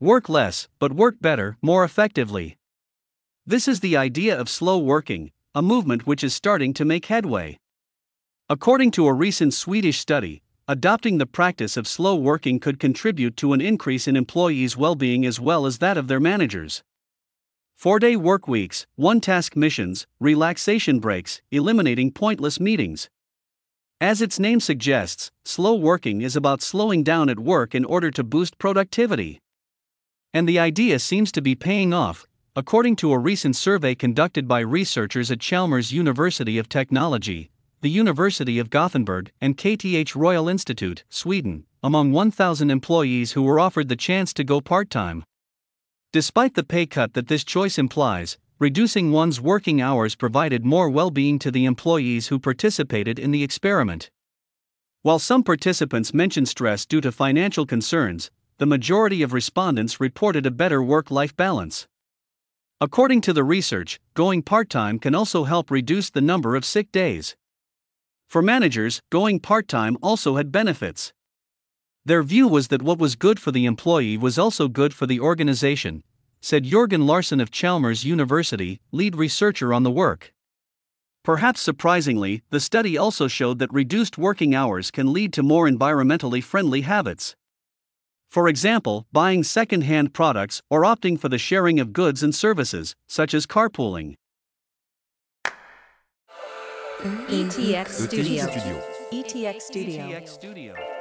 Work less, but work better, more effectively. This is the idea of slow working, a movement which is starting to make headway. According to a recent Swedish study, adopting the practice of slow working could contribute to an increase in employees' well being as well as that of their managers. Four day work weeks, one task missions, relaxation breaks, eliminating pointless meetings. As its name suggests, slow working is about slowing down at work in order to boost productivity. And the idea seems to be paying off, according to a recent survey conducted by researchers at Chalmers University of Technology, the University of Gothenburg, and KTH Royal Institute, Sweden, among 1,000 employees who were offered the chance to go part time. Despite the pay cut that this choice implies, reducing one's working hours provided more well being to the employees who participated in the experiment. While some participants mentioned stress due to financial concerns, the majority of respondents reported a better work life balance. According to the research, going part time can also help reduce the number of sick days. For managers, going part time also had benefits. Their view was that what was good for the employee was also good for the organization, said Jorgen Larsson of Chalmers University, lead researcher on the work. Perhaps surprisingly, the study also showed that reduced working hours can lead to more environmentally friendly habits. For example, buying second hand products or opting for the sharing of goods and services, such as carpooling. ETX Studio. ETX Studio. ETX Studio.